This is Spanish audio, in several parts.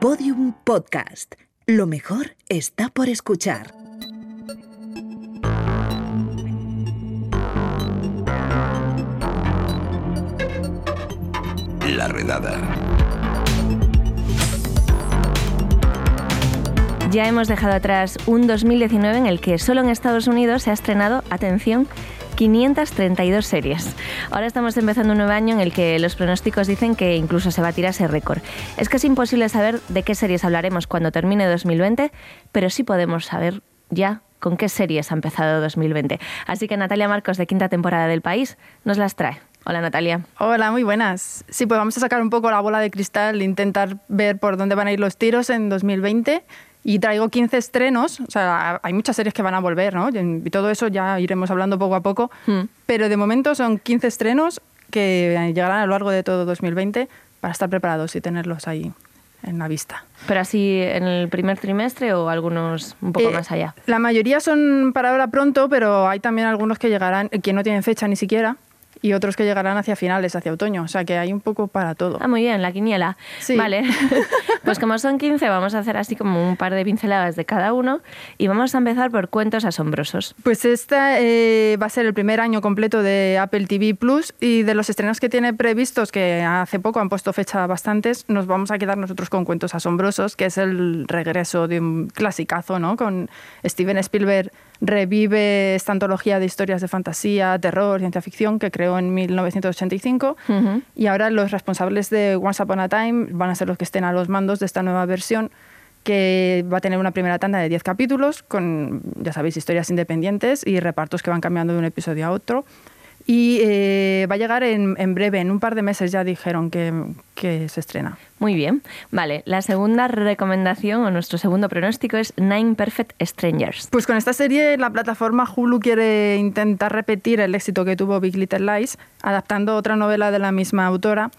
Podium Podcast. Lo mejor está por escuchar. La redada. Ya hemos dejado atrás un 2019 en el que solo en Estados Unidos se ha estrenado, atención, 532 series. Ahora estamos empezando un nuevo año en el que los pronósticos dicen que incluso se tirar ese récord. Es que es imposible saber de qué series hablaremos cuando termine 2020, pero sí podemos saber ya con qué series ha empezado 2020. Así que Natalia Marcos, de quinta temporada del país, nos las trae. Hola Natalia. Hola, muy buenas. Sí, pues vamos a sacar un poco la bola de cristal, intentar ver por dónde van a ir los tiros en 2020 y traigo 15 estrenos, o sea, hay muchas series que van a volver, ¿no? Y todo eso ya iremos hablando poco a poco, hmm. pero de momento son 15 estrenos que llegarán a lo largo de todo 2020 para estar preparados y tenerlos ahí en la vista. ¿Pero así en el primer trimestre o algunos un poco eh, más allá? La mayoría son para ahora pronto, pero hay también algunos que llegarán, que no tienen fecha ni siquiera y otros que llegarán hacia finales, hacia otoño. O sea que hay un poco para todo. Ah, muy bien, la quiniela. Sí. Vale. pues como son 15, vamos a hacer así como un par de pinceladas de cada uno y vamos a empezar por cuentos asombrosos. Pues esta eh, va a ser el primer año completo de Apple TV Plus y de los estrenos que tiene previstos, que hace poco han puesto fecha bastantes, nos vamos a quedar nosotros con Cuentos Asombrosos, que es el regreso de un clasicazo, ¿no? Con Steven Spielberg revive esta antología de historias de fantasía, terror, ciencia ficción que creó en 1985 y ahora los responsables de Once Upon a Time van a ser los que estén a los mandos de esta nueva versión que va a tener una primera tanda de 10 capítulos con, ya sabéis, historias independientes y repartos que van cambiando de un episodio a otro. Y eh, va a llegar en, breve, en un par de meses ya dijeron que, que, se estrena. Muy bien. Vale, la segunda recomendación o nuestro segundo pronóstico es Nine Perfect Strangers. Pues con esta serie la plataforma Hulu quiere intentar repetir el éxito que tuvo Big Little Lies, adaptando otra novela de la misma autora.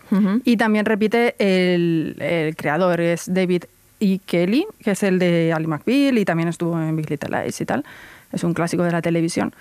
Y también repite el, el creador, es David E. Kelly, que es el de Ali McBeal y también estuvo en Big Little Lies y tal. Es un clásico de la televisión.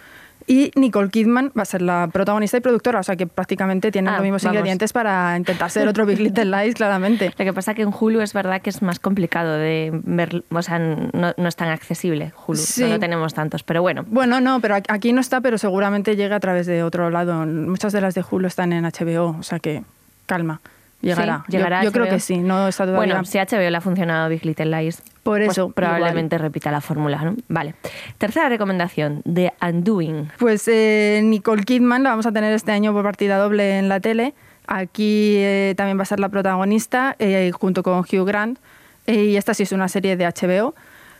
Y Nicole Kidman va a ser la protagonista y productora, o sea que prácticamente tienen ah, los mismos ingredientes para intentar ser otro Big Little Lies, claramente. Lo que pasa que en Hulu es verdad que es más complicado de ver, o sea, no, es tan accesible Hulu, no tenemos tantos, pero bueno. Bueno, no, pero aquí no está, pero seguramente llega a través de otro lado. Muchas de las de Hulu están en HBO, o sea que calma. Llegará. llegará yo, creo que sí, no está todavía. Bueno, si HBO le ha funcionado Big Little Lies, por pues eso probablemente repita la fórmula, ¿no? Vale. Tercera recomendación, The Undoing. Pues eh, Nicole Kidman la vamos a tener este año por partida doble en la tele. Aquí eh, también va a ser la protagonista eh, junto con Hugh Grant. y esta sí es una serie de HBO.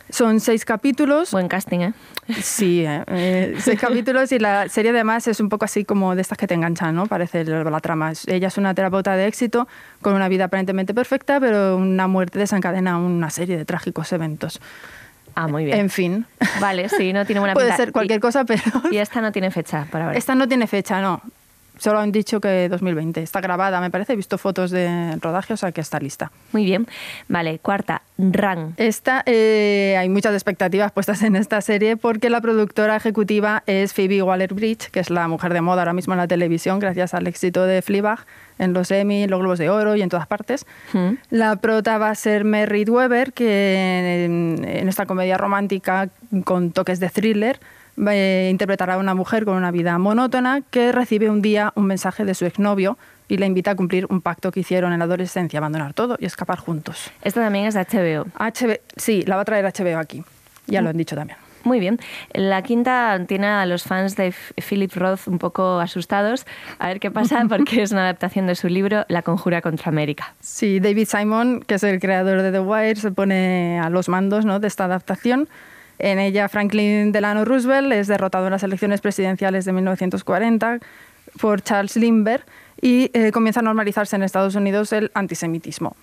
Son seis capítulos. Buen casting, ¿eh? Sí, ¿eh? eh seis capítulos y la serie además es un poco así como de estas que te enganchan, ¿no? Parece la trama. Ella es una terapeuta de éxito con una vida aparentemente perfecta, pero una muerte desencadena una serie de trágicos eventos. Ah, muy bien. En fin. Vale, sí, no tiene buena Puede ser cualquier cosa, pero... Y esta no tiene fecha para ver. Esta no tiene fecha, no. Solo han dicho que 2020. Está grabada, me parece. He visto fotos de rodaje, o sea que está lista. Muy bien. Vale, cuarta, Run. Esta, eh, hay muchas expectativas puestas en esta serie porque la productora ejecutiva es Phoebe Waller-Bridge, que es la mujer de moda ahora mismo en la televisión, gracias al éxito de Fleabag en los Emmy, los Globos de Oro y en todas partes. Hmm. La prota va a ser Merritt Weber, que en esta comedia romántica con toques de thriller eh, interpretará a una mujer con una vida monótona que recibe un día un mensaje de su exnovio y le invita a cumplir un pacto que hicieron en la adolescencia, abandonar todo y escapar juntos. Esta también es de HBO. HBO sí, la va a traer HBO aquí. Ya lo han dicho también. Muy bien. La quinta tiene a los fans de Philip Roth un poco asustados. A ver qué pasa, porque es una adaptación de su libro La Conjura contra América. Sí, David Simon, que es el creador de The Wire, se pone a los mandos ¿no? de esta adaptación. En ella, Franklin Delano Roosevelt es derrotado en las elecciones presidenciales de 1940 por Charles Lindbergh y eh, comienza a normalizarse en Estados Unidos el antisemitismo.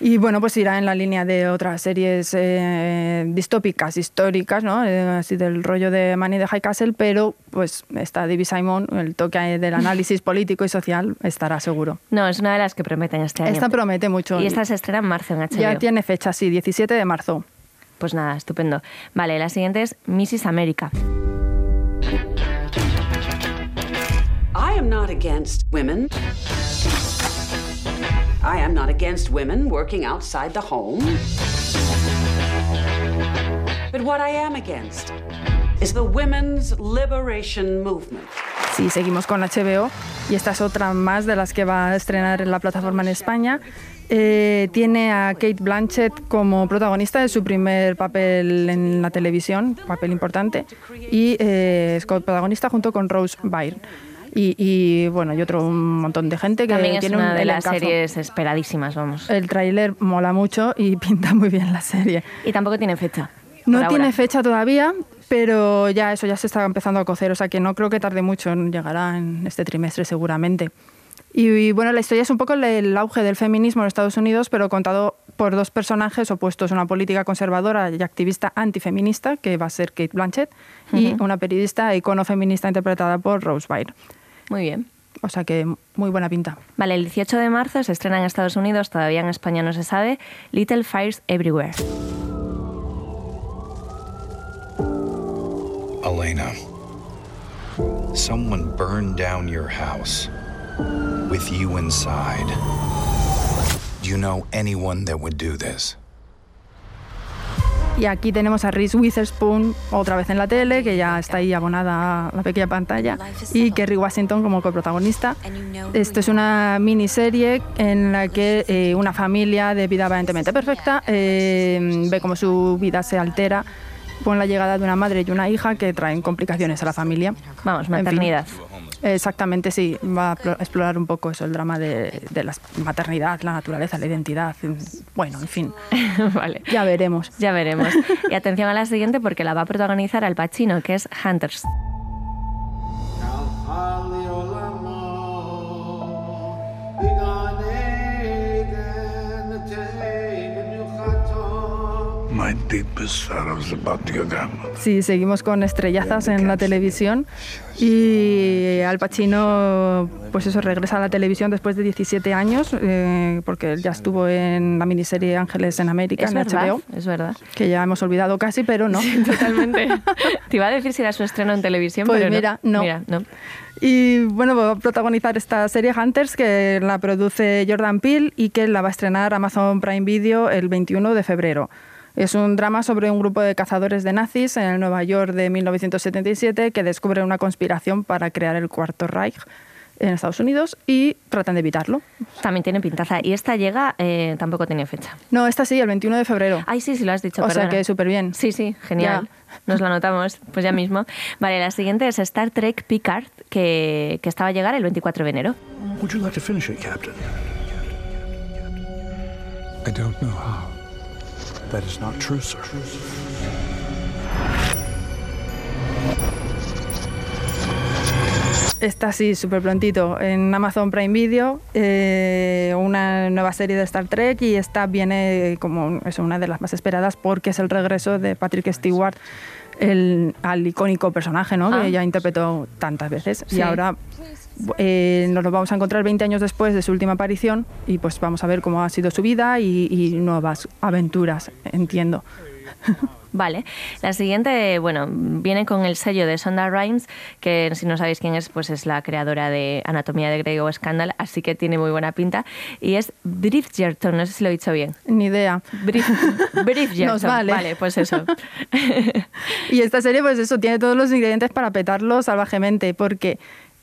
Y bueno, pues irá en la línea de otras series eh, distópicas, históricas, ¿no? Eh, así del rollo de Money de High Castle, pero pues está David Simon, el toque del análisis político y social, estará seguro. No, es una de las que prometen este año. Esta promete mucho. Y esta se estrena en marzo en HBO. Ya tiene fecha, sí, 17 de marzo. Pues nada, estupendo. Vale, la siguiente es Mrs. America. I am not against women. I am not against women working outside the home. But what I am against is the women's liberation movement. Sí, seguimos con HBO y esta es otra más de las que va a estrenar en la plataforma en España. Eh, tiene a Kate Blanchett como protagonista de su primer papel en la televisión, papel importante, y eh, es protagonista junto con Rose Byrne. Y, y, bueno, y otro un montón de gente que También es tiene una un de las elencazo. series esperadísimas, vamos. El tráiler mola mucho y pinta muy bien la serie. Y tampoco tiene fecha. No tiene fecha todavía, pero ya eso ya se está empezando a cocer, o sea que no creo que tarde mucho, llegará en este trimestre seguramente. Y, y, bueno, la historia es un poco el, el auge del feminismo en Estados Unidos, pero contado por dos personajes opuestos, una política conservadora y activista antifeminista, que va a ser Kate Blanchett, y Ujú. una periodista e icono feminista interpretada por Rose Byrne. Muy bien. O sea que muy buena pinta. Vale, el 18 de marzo se estrena en Estados Unidos, todavía en España no se sabe, Little Fires Everywhere. Elena, someone burned down your house with you inside. Do you know anyone that would do this? Y aquí tenemos a Reese Witherspoon otra vez en la tele, que ya está ahí abonada a la pequeña pantalla, y Kerry Washington como coprotagonista. Esto es una miniserie en la que eh, una familia de vida aparentemente perfecta eh, ve cómo su vida se altera con la llegada de una madre y una hija que traen complicaciones a la familia. Vamos, En fin. maternidad. Exactamente, sí. Va a plo- explorar un poco eso, el drama de, de la maternidad, la naturaleza, la identidad. Bueno, en fin, vale. ya veremos. Ya veremos. Y atención a la siguiente porque la va a protagonizar Al Pacino, que es Hunters. My about your. Sí, seguimos con estrellazas en la televisión y Al Pacino, pues eso, regresa a la televisión después de 17 años, eh, porque él ya estuvo en la miniserie Ángeles en América, Es en verdad, HBO, es verdad. que ya hemos olvidado casi, pero no. Totalmente. Te iba a decir si era su estreno en televisión, Pues pero no. mira, no. Mira, no. Y bueno, va a protagonizar esta serie Hunters que la produce Jordan Peele y que la va a estrenar Amazon Prime Video el 21 de febrero. Es un drama sobre un grupo de cazadores de nazis en el Nueva York de 1977 que descubren una conspiración para crear el Cuarto Reich en Estados Unidos y tratan de evitarlo. También tiene pintaza. Y esta llega, eh, tampoco tiene fecha. No, esta sí, el 21 de febrero. Ay, sí, sí, lo has dicho. o sea que súper bien. Sí, sí, genial. Nos lo anotamos, pues ya mismo. Vale, la siguiente es Star Trek Picard, que, que estaba a llegar el 24 de enero. Would you like to finish it, Captain? I don't know how. That is not true, sir. Está sí, súper prontito, en Amazon Prime Video, eh, una nueva serie de Star Trek y esta viene como es una de las más esperadas porque es el regreso de Patrick Stewart el, al icónico personaje ¿no? Ah. que ya interpretó tantas veces. Sí. Y ahora eh, nos lo vamos a encontrar 20 años después de su última aparición y pues vamos a ver cómo ha sido su vida y, y nuevas aventuras, entiendo. Vale. La siguiente, bueno, viene con el sello de Sonda Rhimes, que si no sabéis quién es, pues es la creadora de Anatomía de Grey o Scandal, así que tiene muy buena pinta. Y es Bridgerton, no sé si lo he dicho bien. Ni idea. Brid- Bridgerton. Nos vale. pues eso. Y esta serie, pues eso, tiene todos los ingredientes para petarlo salvajemente, porque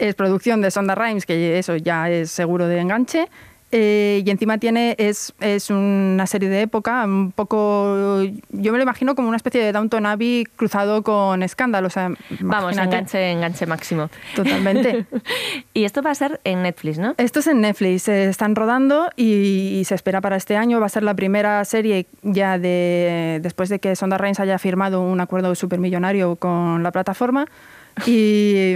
es producción de Sonda Rhimes, que eso ya es seguro de enganche, eh, y encima tiene, es, es una serie de época, un poco, yo me lo imagino como una especie de Downton Abbey cruzado con escándalo, o sea, Vamos, enganche, enganche máximo. Totalmente. y esto va a ser en Netflix, ¿no? Esto es en Netflix, se están rodando y, y se espera para este año. Va a ser la primera serie ya de después de que Sonda Rhimes haya firmado un acuerdo supermillonario con la plataforma. Y,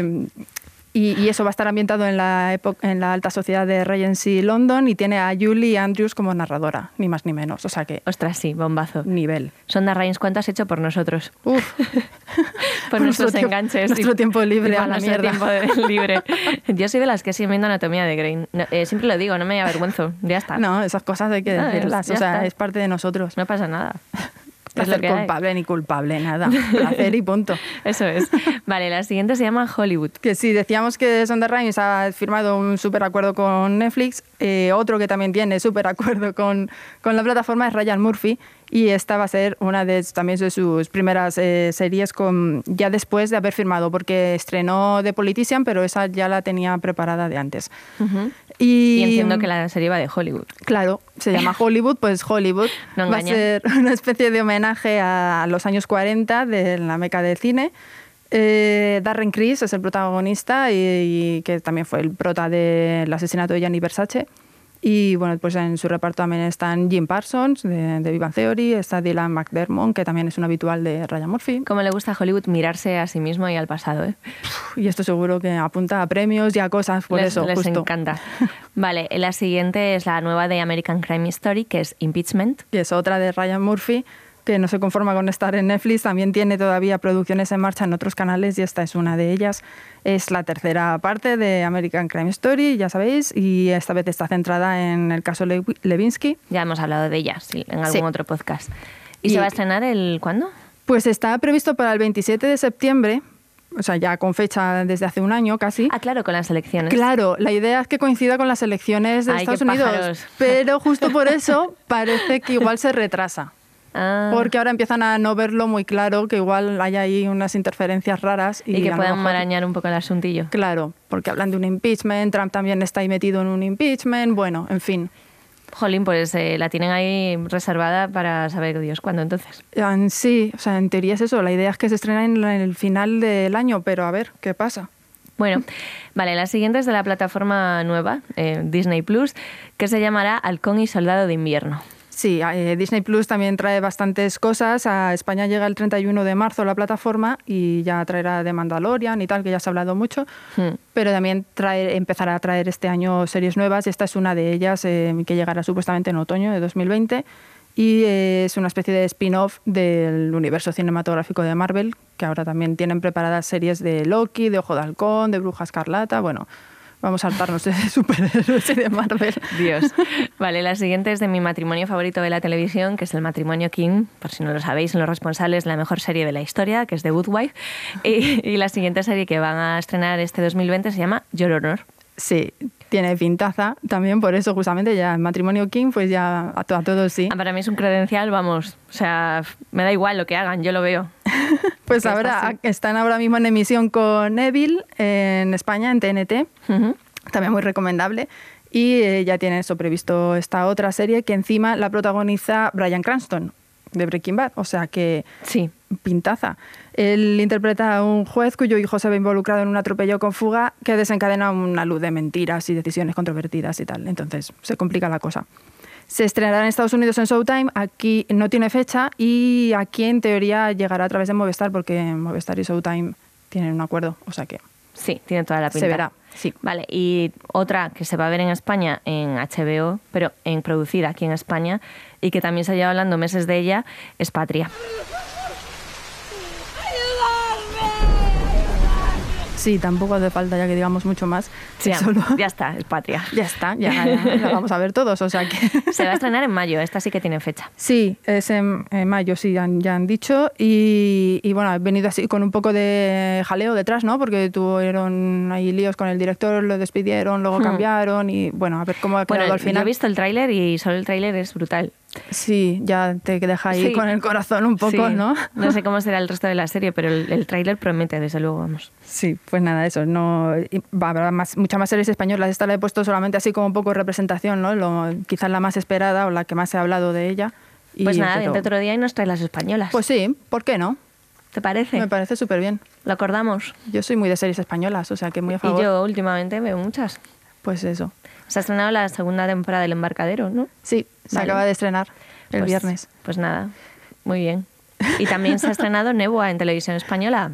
y, y eso va a estar ambientado en la, epo- en la alta sociedad de Regency London y tiene a Julie Andrews como narradora, ni más ni menos. O sea que Ostras, sí, bombazo. nivel. Sonda Rhimes, ¿cuánto has hecho por nosotros? Uf. por Nuestro nuestros tiempo- enganches. nuestro y- tiempo libre y a la nuestro mierda. tiempo de- libre. Yo soy de las que sigue viendo Anatomía de Grey. No, eh, siempre lo digo, no me avergüenzo. Ya está. No, esas cosas hay que No, decirlas. o sea, está. es parte de nosotros. No pasa nada. Placer hay. culpable ni culpable, nada. Placer y punto. Eso es. Vale, la siguiente se llama Hollywood. Que sí, decíamos que Sonda Rhimes ha firmado un súper acuerdo con Netflix. eh, otro que también tiene súper acuerdo con, con la plataforma es Ryan Murphy. Y esta va a ser una de también de sus primeras eh, series con, ya después de haber firmado, porque estrenó The Politician, pero esa ya la tenía preparada de antes. Y entiendo que la serie va de Hollywood. Claro, se llama Hollywood, pues Hollywood No va a ser una especie de homenaje a los años 40 de la meca del cine. Eh, Darren Criss es el protagonista y, y que también fue el prota del asesinato de Gianni Versace. Y bueno, pues en su reparto también están Jim Parsons de, de Bang Theory, está Dylan McDermott, que también es un habitual de Ryan Murphy. Como le gusta a Hollywood mirarse a sí mismo y al pasado, ¿eh? Y esto seguro que apunta a premios y a cosas por les, eso, les justo. encanta. Vale, la siguiente es la nueva de American Crime Story, que es Impeachment. que es otra de Ryan Murphy, que no se conforma con estar en Netflix, también tiene todavía producciones en marcha en otros canales y esta es una de ellas. Es la tercera parte de American Crime Story, ya sabéis, y esta vez está centrada en el caso Le- Levinsky. Ya hemos hablado de ella sí, en algún Sí. otro podcast. ¿Y, Y- se va a estrenar el cuándo? Pues está previsto para el 27 de septiembre, o sea, ya con fecha desde hace un año casi. Ah, claro, con las elecciones. Claro, la idea es que coincida con las elecciones de Ay, Estados Unidos, pájaros. pero justo por eso parece que igual se retrasa. Ah, Porque ahora empiezan a no verlo muy claro, que igual hay ahí unas interferencias raras. Y, y, que puedan marañar un poco el asuntillo. Claro, porque hablan de un impeachment, Trump también está ahí metido en un impeachment, bueno, en fin. Jolín, pues eh, la tienen ahí reservada para saber Dios cuándo entonces. En sí, o sea, en teoría es eso, la idea es que se estrena en el final del año, pero a ver, ¿qué pasa? Bueno, vale, la siguiente es de la plataforma nueva, eh, Disney Plus, que se llamará Halcón y Soldado de Invierno. Sí, eh, Disney Plus también trae bastantes cosas. A España llega el 31 de marzo la plataforma y ya traerá de Mandalorian y tal, que ya se ha hablado mucho. Hmm. Pero también trae, empezará a traer este año series nuevas y esta es una de ellas eh, que llegará supuestamente en otoño de 2020 y eh, es una especie de spin-off del universo cinematográfico de Marvel, que ahora también tienen preparadas series de Loki, de Ojo de Halcón, de Bruja Escarlata, bueno, vamos a saltarnos de superhéroes y de Marvel. Dios. Vale, la siguiente es de mi matrimonio favorito de la televisión, que es el matrimonio King, por si no lo sabéis, son los responsables de la mejor serie de la historia, que es The Good Wife. Y, y la siguiente serie que van a estrenar este 2020 se llama Your Honor. Sí, tiene pintaza también, por eso justamente ya el matrimonio King, pues ya a todos sí. Ah, Para mí es un credencial, vamos, o sea, me da igual lo que hagan, yo lo veo. Pues ahora están ahora mismo en emisión con Evil en España, en TNT, también muy recomendable. Y eh, ya tiene eso previsto esta otra serie que encima la protagoniza Brian Cranston de Breaking Bad, o sea que Sí, pintaza. Él interpreta a un juez cuyo hijo se ve involucrado en un atropello con fuga que desencadena una luz de mentiras y decisiones controvertidas y tal. Entonces se complica la cosa. Se estrenará en Estados Unidos en Showtime, aquí no tiene fecha y aquí en teoría llegará a través de Movistar porque Movistar y Showtime tienen un acuerdo, o sea que sí, tiene toda la Se pinta. verá, sí. Vale, y otra que se va a ver en España en HBO, pero en producida aquí en España, y que también se lleva hablando meses de ella, es Patria. Sí, tampoco hace falta ya que digamos mucho más. Sí, que solo- ya está, es Patria. ya está, ya, ya la vamos a ver todos, o sea que... Se va a estrenar en mayo, esta sí que tiene fecha. Sí, es en, en mayo, sí, ya, han- ya han dicho. Y, y bueno, ha venido así con un poco de jaleo detrás, ¿no? Porque tuvieron ahí líos con el director, lo despidieron, luego Hmm. cambiaron y bueno, a ver cómo ha quedado Bueno, al yo final. he visto el tráiler y solo el tráiler es brutal. Sí, ya te deja ahí Sí. con el corazón un poco, Sí. ¿no? No sé cómo será el resto de la serie, pero el, el tráiler promete, desde luego, vamos. Sí, pues nada, eso. No, y va a haber más, muchas más series españolas. Esta la he puesto solamente así como un poco de representación, ¿no? Lo, quizás la más esperada o la que más se ha hablado de ella. Y- Pues nada, pero- vente otro día y nos trae las españolas. Pues sí, ¿por qué no? ¿Te parece? Me parece súper bien. Lo acordamos. Yo soy muy de series españolas, o sea que muy a Y favor. yo últimamente veo muchas. Pues eso. Se ha estrenado la segunda temporada del Embarcadero, ¿no? Sí, se Vale. acaba de estrenar el Pues- viernes. Pues nada, muy bien. Y también se ha estrenado Nebua en televisión española.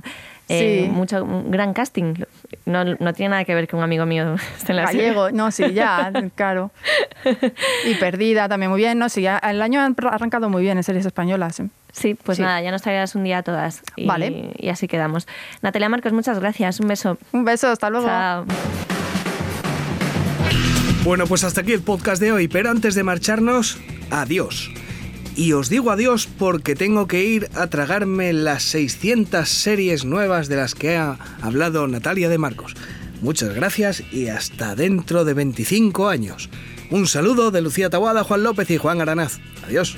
Eh, Sí. mucho, un gran casting. No, no tiene nada que ver que un amigo mío esté en la serie. Gallego, no, sí, ya, claro. Y Perdida también muy bien, no, sí, el año ha arrancado muy bien en series españolas. ¿eh? Sí, pues Sí. nada, ya nos traerás un día a todas. Y, Vale. Y así quedamos. Natalia Marcos, muchas gracias. Un beso. Un beso, hasta luego. Chao. Bueno, pues hasta aquí el podcast de hoy, pero antes de marcharnos, adiós. y os digo adiós porque tengo que ir a tragarme las 600 series nuevas de las que ha hablado Natalia de Marcos. Muchas gracias y hasta dentro de 25 años. Un saludo de Lucía Tabuada, Juan López y Juan Aranaz. Adiós.